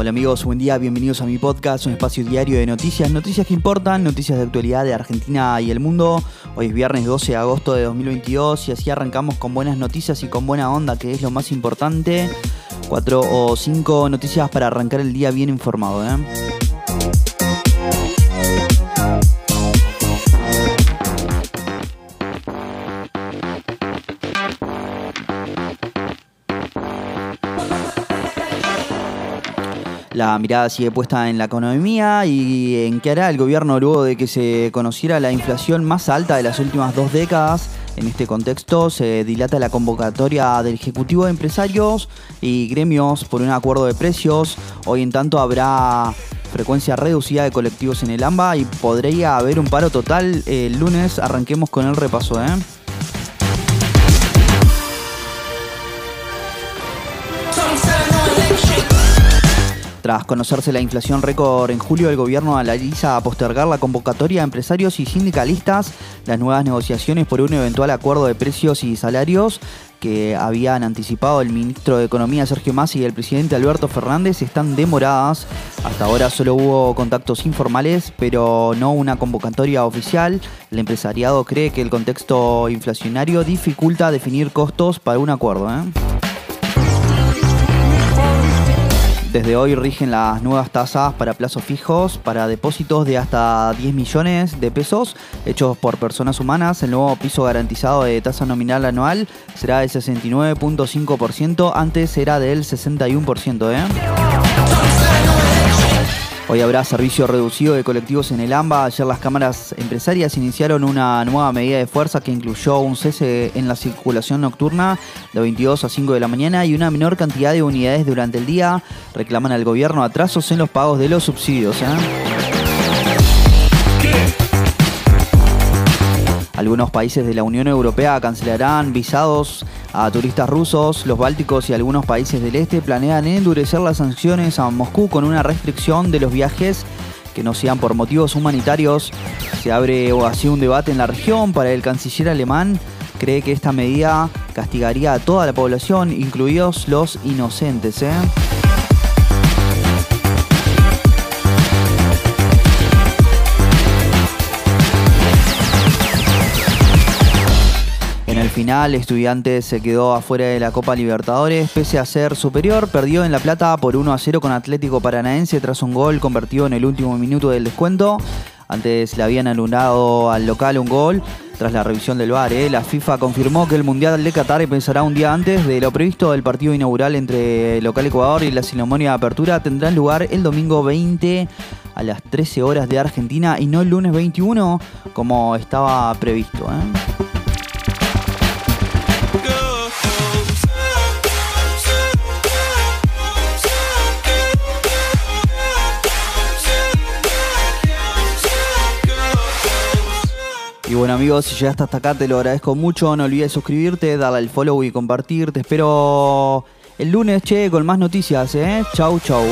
Hola amigos, buen día, bienvenidos a mi podcast, un espacio diario de noticias, noticias que importan, noticias de actualidad de Argentina y el mundo. Hoy es viernes 12 de agosto de 2022 y así arrancamos con buenas noticias y con buena onda, que es lo más importante. Cuatro o cinco noticias para arrancar el día bien informado. ¿eh? La mirada sigue puesta en la economía y en qué hará el gobierno luego de que se conociera la inflación más alta de las últimas dos décadas. En este contexto se dilata la convocatoria del Ejecutivo de Empresarios y gremios por un acuerdo de precios. Hoy en tanto habrá frecuencia reducida de colectivos en el AMBA y podría haber un paro total el lunes. Arranquemos con el repaso. ¿eh? Tras conocerse la inflación récord en julio, el gobierno analiza postergar la convocatoria a empresarios y sindicalistas, las nuevas negociaciones por un eventual acuerdo de precios y salarios que habían anticipado el ministro de Economía Sergio Massa y el presidente Alberto Fernández están demoradas. Hasta ahora solo hubo contactos informales, pero no una convocatoria oficial. El empresariado cree que el contexto inflacionario dificulta definir costos para un acuerdo. ¿eh? Desde hoy rigen las nuevas tasas para plazos fijos para depósitos de hasta 10 millones de pesos hechos por personas humanas. El nuevo piso garantizado de tasa nominal anual será del 69.5%, antes era del 61%. ¿eh? Hoy habrá servicio reducido de colectivos en el AMBA. Ayer las cámaras empresarias iniciaron una nueva medida de fuerza que incluyó un cese en la circulación nocturna de 22 a 5 de la mañana y una menor cantidad de unidades durante el día. Reclaman al gobierno atrasos en los pagos de los subsidios. ¿eh? Algunos países de la Unión Europea cancelarán visados a turistas rusos. Los bálticos y algunos países del este planean endurecer las sanciones a Moscú con una restricción de los viajes que no sean por motivos humanitarios. Se abre así un debate en la región. Para el canciller alemán, cree que esta medida castigaría a toda la población, incluidos los inocentes. ¿eh? Final, Estudiantes se quedó afuera de la Copa Libertadores, pese a ser superior, perdió en La Plata por 1 a 0 con Atlético Paranaense tras un gol convertido en el último minuto del descuento. Antes le habían anulado al local un gol. Tras la revisión del VAR, ¿eh? la FIFA confirmó que el Mundial de Qatar empezará un día antes de lo previsto. El partido inaugural entre el local Ecuador y la ceremonia de apertura tendrá lugar el domingo 20 a las 13 horas de Argentina y no el lunes 21 como estaba previsto. ¿eh? Y bueno amigos, si llegaste hasta acá te lo agradezco mucho. No olvides suscribirte, darle al follow y compartir. Te espero el lunes, che, con más noticias, ¿eh? Chau, chau.